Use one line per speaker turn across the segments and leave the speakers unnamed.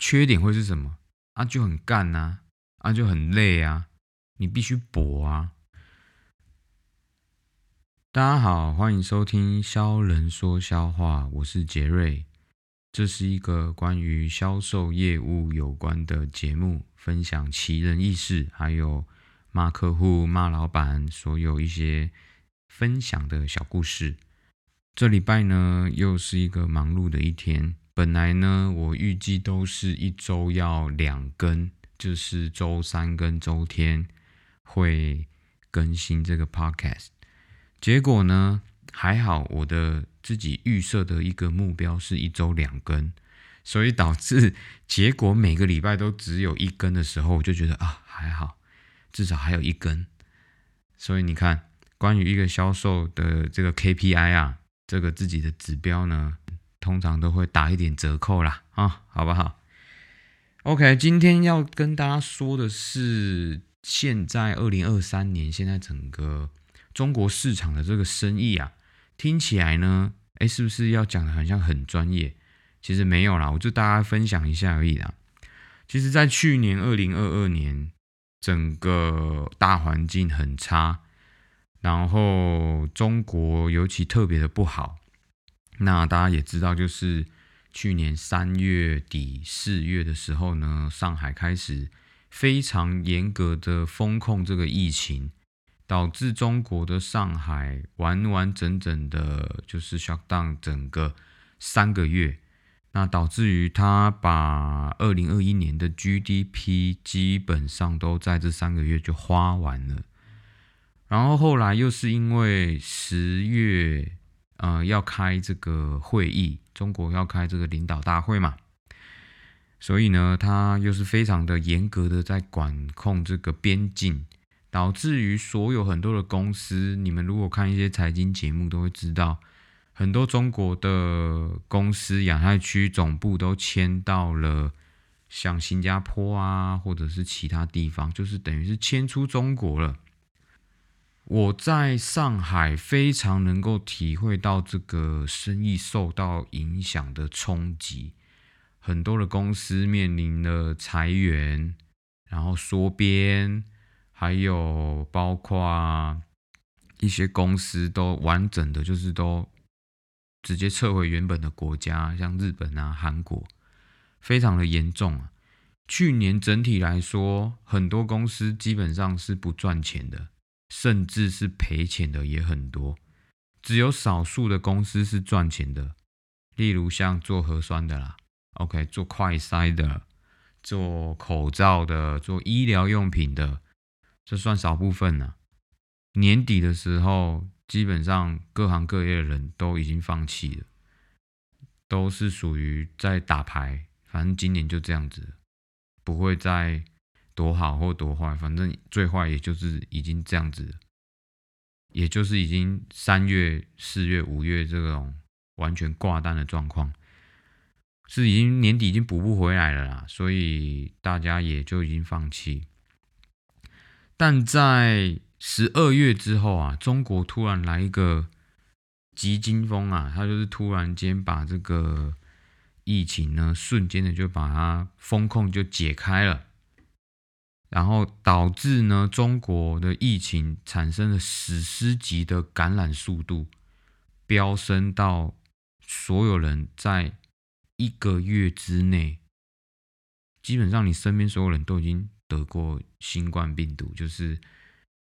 缺点会是什么？啊，就很干呐，啊，就很累啊，你必须搏啊。大家好，欢迎收听销人说销话，我是杰瑞。这是一个关于销售业务有关的节目，分享奇人异事，还有骂客户、骂老板，所有一些分享的小故事。这礼拜呢，又是一个忙碌的一天。本来呢，我预计都是一周要两更，就是周三跟周天会更新这个 podcast。结果呢，还好我的自己预设的一个目标是一周两更，所以导致结果每个礼拜都只有一更的时候，我就觉得啊还好，至少还有一更。所以你看，关于一个销售的这个 KPI 啊，这个自己的指标呢。通常都会打一点折扣啦，啊，好不好？OK，今天要跟大家说的是，现在二零二三年，现在整个中国市场的这个生意啊，听起来呢，哎，是不是要讲的好像很专业？其实没有啦，我就大家分享一下而已啦。其实，在去年二零二二年，整个大环境很差，然后中国尤其特别的不好。那大家也知道，就是去年三月底四月的时候呢，上海开始非常严格的封控这个疫情，导致中国的上海完完整整的，就是 shut down 整个三个月。那导致于他把二零二一年的 GDP 基本上都在这三个月就花完了。然后后来又是因为十月。呃，要开这个会议，中国要开这个领导大会嘛，所以呢，他又是非常的严格的在管控这个边境，导致于所有很多的公司，你们如果看一些财经节目，都会知道，很多中国的公司亚太区总部都迁到了像新加坡啊，或者是其他地方，就是等于是迁出中国了。我在上海非常能够体会到这个生意受到影响的冲击，很多的公司面临了裁员，然后缩编，还有包括一些公司都完整的就是都直接撤回原本的国家，像日本啊、韩国，非常的严重啊。去年整体来说，很多公司基本上是不赚钱的。甚至是赔钱的也很多，只有少数的公司是赚钱的，例如像做核酸的啦，OK，做快筛的，做口罩的，做医疗用品的，这算少部分了。年底的时候，基本上各行各业的人都已经放弃了，都是属于在打牌，反正今年就这样子，不会再。多好或多坏，反正最坏也就是已经这样子，也就是已经三月、四月、五月这种完全挂单的状况，是已经年底已经补不回来了啦，所以大家也就已经放弃。但在十二月之后啊，中国突然来一个急惊风啊，他就是突然间把这个疫情呢，瞬间的就把它风控就解开了。然后导致呢，中国的疫情产生了史诗级的感染速度，飙升到所有人在一个月之内，基本上你身边所有人都已经得过新冠病毒，就是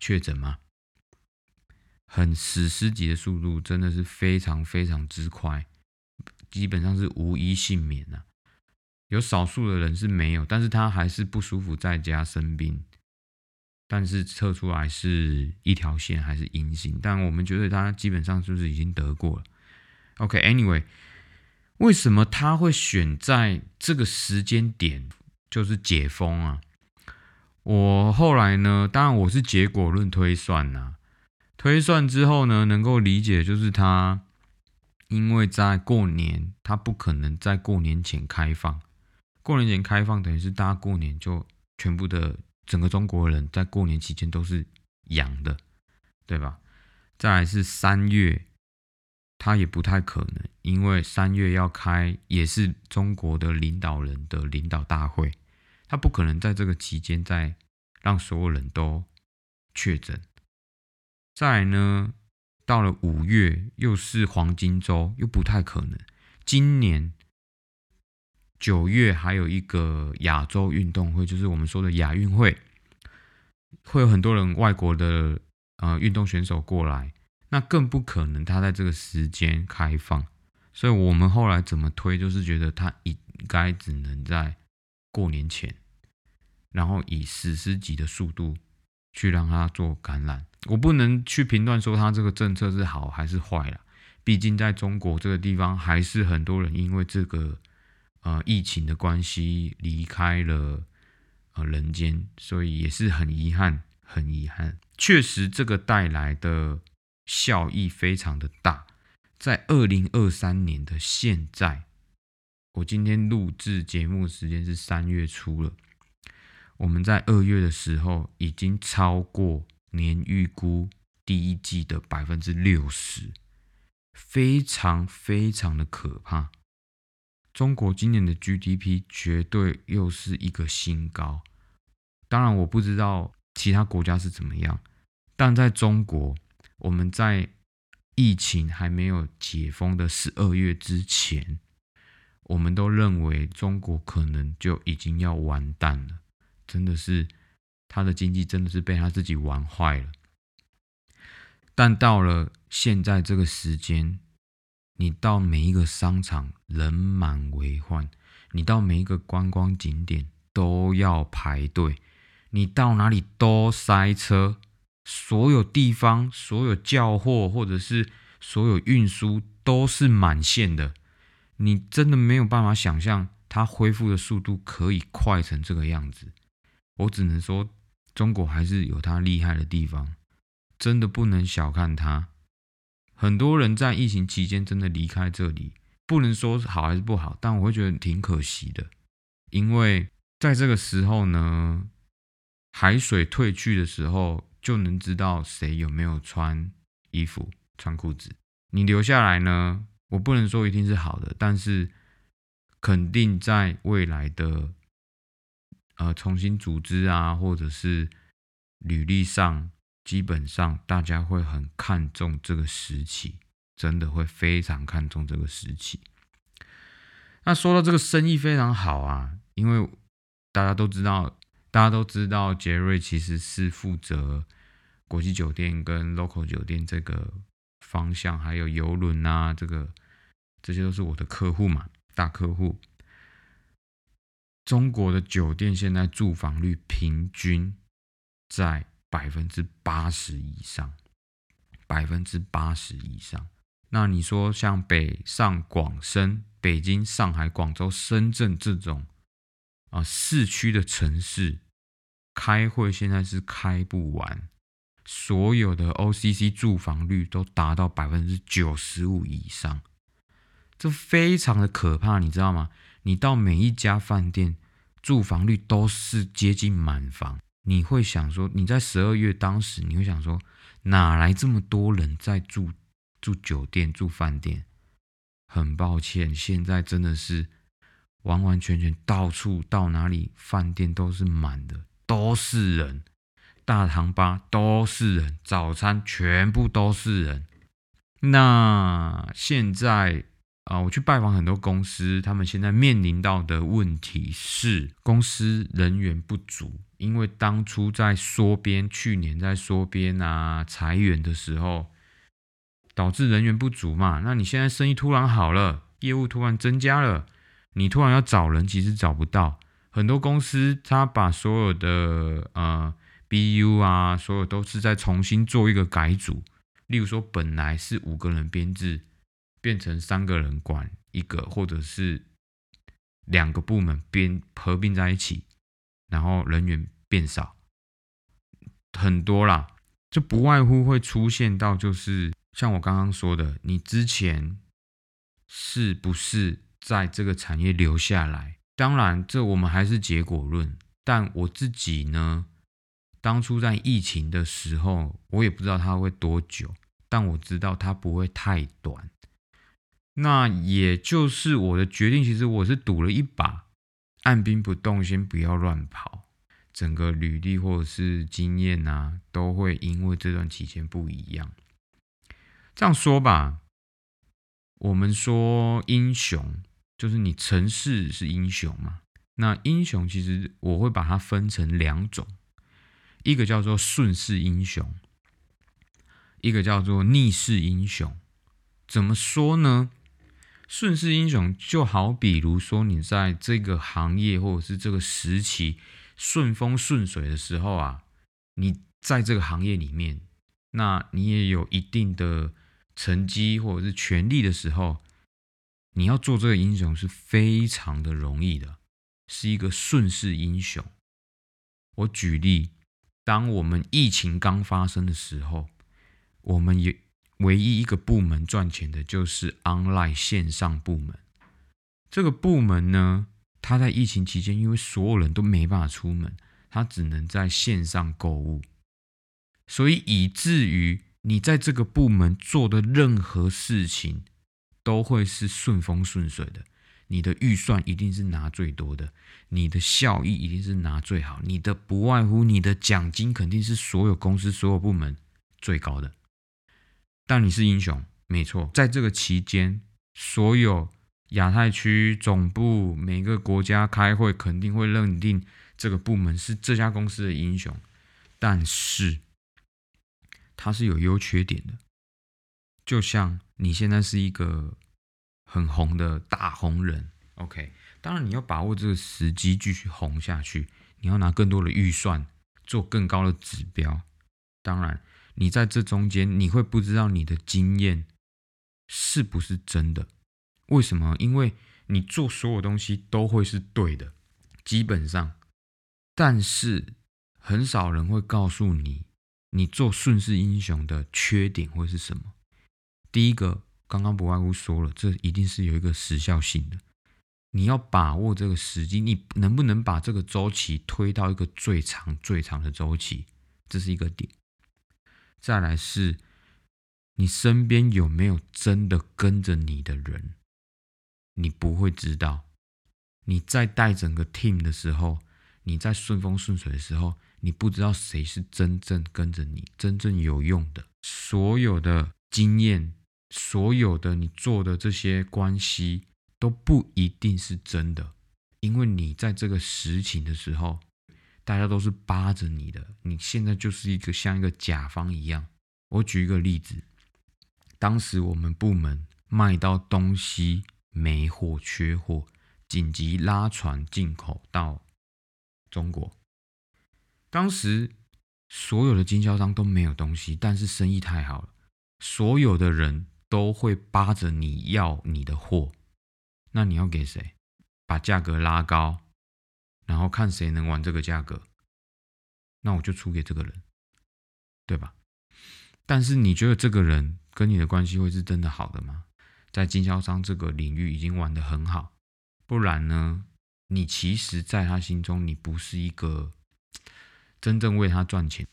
确诊嘛，很史诗级的速度，真的是非常非常之快，基本上是无一幸免呐。有少数的人是没有，但是他还是不舒服，在家生病，但是测出来是一条线还是阴性，但我们觉得他基本上就是已经得过了。OK，Anyway，为什么他会选在这个时间点就是解封啊？我后来呢，当然我是结果论推算呐，推算之后呢，能够理解就是他因为在过年，他不可能在过年前开放。过年前开放，等于是大家过年就全部的整个中国人在过年期间都是阳的，对吧？再来是三月他也不太可能，因为三月要开也是中国的领导人的领导大会，他不可能在这个期间再让所有人都确诊。再来呢，到了五月又是黄金周，又不太可能。今年九月还有一个亚洲运动会，就是我们说的亚运会，会有很多人外国的呃运动选手过来。那更不可能，他在这个时间开放，所以我们后来怎么推，就是觉得他应该只能在过年前，然后以史诗级的速度去让他做感染。我不能去评断说他这个政策是好还是坏了，毕竟在中国这个地方，还是很多人因为这个呃疫情的关系离开了呃人间，所以也是很遗憾，很遗憾。确实，这个带来的。效益非常的大，在二零二三年的现在，我今天录制节目时间是三月初了，我们在二月的时候已经超过年预估第一季的百分之六十，非常非常的可怕。中国今年的 GDP 绝对又是一个新高，当然我不知道其他国家是怎么样，但在中国。我们在疫情还没有解封的十二月之前，我们都认为中国可能就已经要完蛋了，真的是他的经济真的是被他自己玩坏了。但到了现在这个时间，你到每一个商场人满为患，你到每一个观光景点都要排队，你到哪里都塞车。所有地方、所有叫货或者是所有运输都是满线的，你真的没有办法想象它恢复的速度可以快成这个样子。我只能说，中国还是有它厉害的地方，真的不能小看它。很多人在疫情期间真的离开这里，不能说好还是不好，但我会觉得挺可惜的，因为在这个时候呢，海水退去的时候。就能知道谁有没有穿衣服、穿裤子。你留下来呢？我不能说一定是好的，但是肯定在未来的呃重新组织啊，或者是履历上，基本上大家会很看重这个时期，真的会非常看重这个时期。那说到这个生意非常好啊，因为大家都知道，大家都知道杰瑞其实是负责。国际酒店跟 local 酒店这个方向，还有游轮啊，这个这些都是我的客户嘛，大客户。中国的酒店现在住房率平均在百分之八十以上，百分之八十以上。那你说像北上广深、北京、上海、广州、深圳这种啊市区的城市，开会现在是开不完。所有的 OCC 住房率都达到百分之九十五以上，这非常的可怕，你知道吗？你到每一家饭店，住房率都是接近满房，你会想说，你在十二月当时，你会想说，哪来这么多人在住住酒店、住饭店？很抱歉，现在真的是完完全全到处到哪里饭店都是满的，都是人。大堂吧都是人，早餐全部都是人。那现在啊，我去拜访很多公司，他们现在面临到的问题是公司人员不足，因为当初在缩编，去年在缩编啊裁员的时候，导致人员不足嘛。那你现在生意突然好了，业务突然增加了，你突然要找人，其实找不到。很多公司他把所有的呃。BU 啊，所有都是在重新做一个改组。例如说，本来是五个人编制，变成三个人管一个，或者是两个部门编合并在一起，然后人员变少，很多啦，就不外乎会出现到就是像我刚刚说的，你之前是不是在这个产业留下来？当然，这我们还是结果论，但我自己呢？当初在疫情的时候，我也不知道它会多久，但我知道它不会太短。那也就是我的决定。其实我是赌了一把，按兵不动，先不要乱跑。整个履历或者是经验啊，都会因为这段期间不一样。这样说吧，我们说英雄，就是你成事是英雄嘛。那英雄其实我会把它分成两种，一个叫做顺势英雄，一个叫做逆势英雄。怎么说呢？顺势英雄就好比如说你在这个行业或者是这个时期顺风顺水的时候啊，你在这个行业里面，那你也有一定的成绩或者是权利的时候，你要做这个英雄是非常的容易的，是一个顺势英雄。我举例，当我们疫情刚发生的时候，我们也。唯一一个部门赚钱的就是 online 线上部门。这个部门呢，它在疫情期间，因为所有人都没办法出门，它只能在线上购物，所以以至于你在这个部门做的任何事情都会是顺风顺水的。你的预算一定是拿最多的，你的效益一定是拿最好，你的不外乎你的奖金肯定是所有公司所有部门最高的。但你是英雄，没错。在这个期间，所有亚太区总部每个国家开会，肯定会认定这个部门是这家公司的英雄。但是，它是有优缺点的。就像你现在是一个很红的大红人，OK？当然，你要把握这个时机继续红下去，你要拿更多的预算做更高的指标。当然。你在这中间，你会不知道你的经验是不是真的？为什么？因为你做所有东西都会是对的，基本上，但是很少人会告诉你，你做顺势英雄的缺点会是什么。第一个，刚刚不外乎说了，这一定是有一个时效性的，你要把握这个时机，你能不能把这个周期推到一个最长最长的周期，这是一个点。再来是，你身边有没有真的跟着你的人？你不会知道。你在带整个 team 的时候，你在顺风顺水的时候，你不知道谁是真正跟着你、真正有用的。所有的经验，所有的你做的这些关系，都不一定是真的，因为你在这个实情的时候。大家都是扒着你的，你现在就是一个像一个甲方一样。我举一个例子，当时我们部门卖到东西没货、缺货，紧急拉船进口到中国。当时所有的经销商都没有东西，但是生意太好了，所有的人都会扒着你要你的货。那你要给谁？把价格拉高。然后看谁能玩这个价格，那我就出给这个人，对吧？但是你觉得这个人跟你的关系会是真的好的吗？在经销商这个领域已经玩得很好，不然呢？你其实在他心中，你不是一个真正为他赚钱。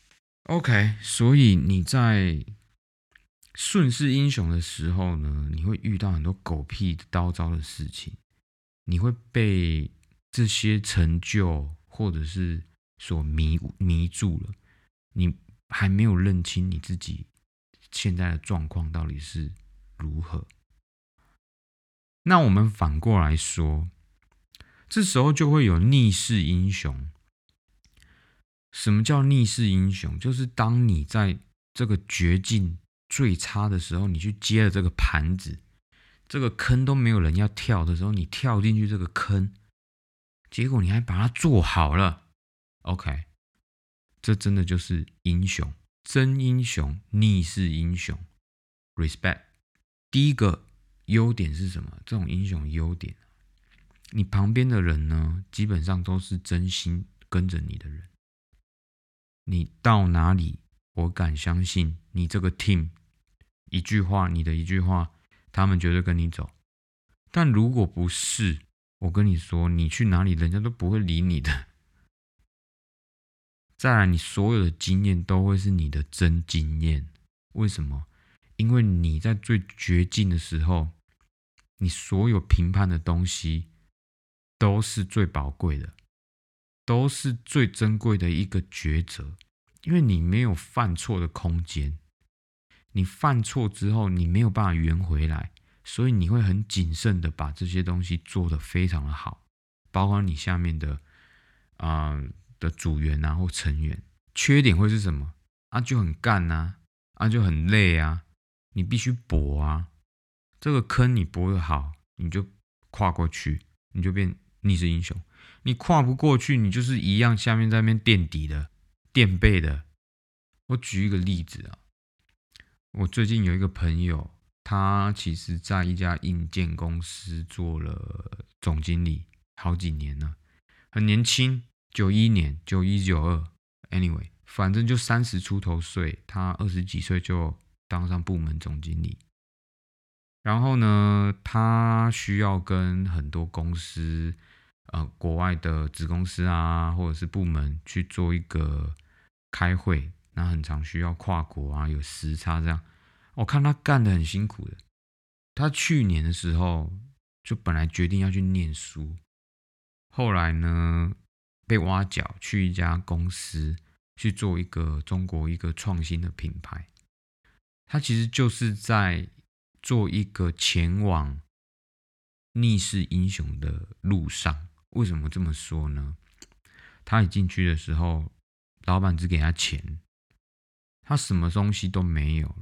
OK，所以你在顺势英雄的时候呢，你会遇到很多狗屁叨招的事情，你会被。这些成就，或者是所迷迷住了，你还没有认清你自己现在的状况到底是如何。那我们反过来说，这时候就会有逆势英雄。什么叫逆势英雄？就是当你在这个绝境最差的时候，你去接了这个盘子，这个坑都没有人要跳的时候，你跳进去这个坑。结果你还把它做好了，OK，这真的就是英雄，真英雄，逆势英雄，respect。第一个优点是什么？这种英雄优点，你旁边的人呢，基本上都是真心跟着你的人。你到哪里，我敢相信你这个 team，一句话，你的一句话，他们绝对跟你走。但如果不是，我跟你说，你去哪里，人家都不会理你的。再来，你所有的经验都会是你的真经验。为什么？因为你在最绝境的时候，你所有评判的东西都是最宝贵的，都是最珍贵的一个抉择，因为你没有犯错的空间。你犯错之后，你没有办法圆回来，所以你会很谨慎的把这些东西做得非常的好，包括你下面的啊的组员啊或成员。缺点会是什么？啊，就很干呐，啊，就很累啊，你必须搏啊。这个坑你搏得好，你就跨过去，你就变逆势英雄。你跨不过去，你就是一样下面在那边垫底的、垫背的。我举一个例子啊。我最近有一个朋友，他其实在一家硬件公司做了总经理好几年了，很年轻，九一年，九一九二，anyway，反正就三十出头岁，他二十几岁就当上部门总经理。然后呢，他需要跟很多公司，呃，国外的子公司啊，或者是部门去做一个开会。那很常需要跨国啊，有时差这样，我看他干的很辛苦的。他去年的时候就本来决定要去念书，后来呢被挖角去一家公司去做一个中国一个创新的品牌。他其实就是在做一个前往逆势英雄的路上。为什么这么说呢？他一进去的时候，老板只给他钱。他什么东西都没有，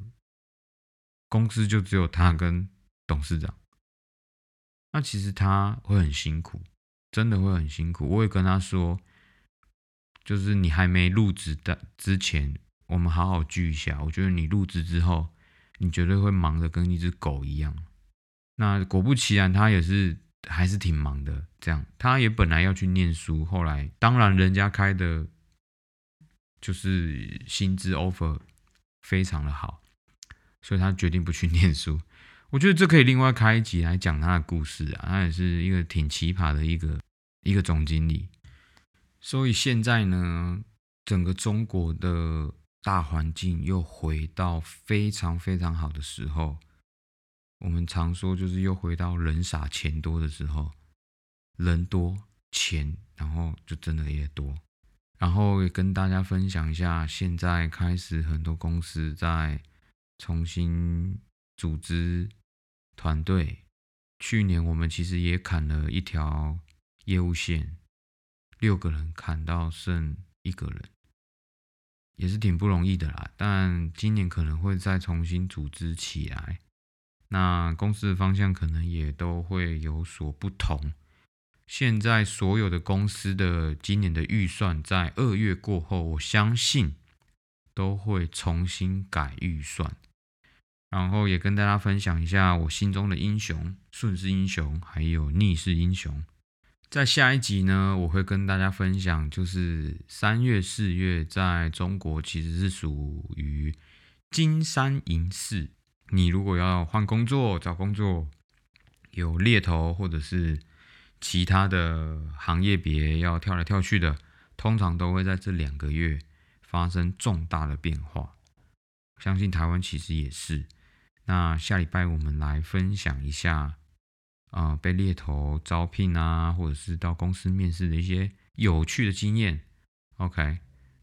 公司就只有他跟董事长。那其实他会很辛苦，真的会很辛苦。我也跟他说，就是你还没入职的之前，我们好好聚一下。我觉得你入职之后，你绝对会忙的跟一只狗一样。那果不其然，他也是还是挺忙的。这样，他也本来要去念书，后来当然人家开的。就是薪资 offer 非常的好，所以他决定不去念书。我觉得这可以另外开一集来讲他的故事啊，他也是一个挺奇葩的一个一个总经理。所以现在呢，整个中国的大环境又回到非常非常好的时候。我们常说就是又回到人傻钱多的时候，人多钱，然后就真的也多。然后也跟大家分享一下，现在开始很多公司在重新组织团队。去年我们其实也砍了一条业务线，六个人砍到剩一个人，也是挺不容易的啦。但今年可能会再重新组织起来，那公司的方向可能也都会有所不同。现在所有的公司的今年的预算，在二月过后，我相信都会重新改预算。然后也跟大家分享一下我心中的英雄——顺势英雄，还有逆势英雄。在下一集呢，我会跟大家分享，就是三月、四月在中国其实是属于金山银四。你如果要换工作、找工作，有猎头或者是。其他的行业别要跳来跳去的，通常都会在这两个月发生重大的变化。相信台湾其实也是。那下礼拜我们来分享一下，啊，被猎头招聘啊，或者是到公司面试的一些有趣的经验。OK，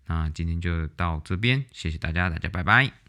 那今天就到这边，谢谢大家，大家拜拜。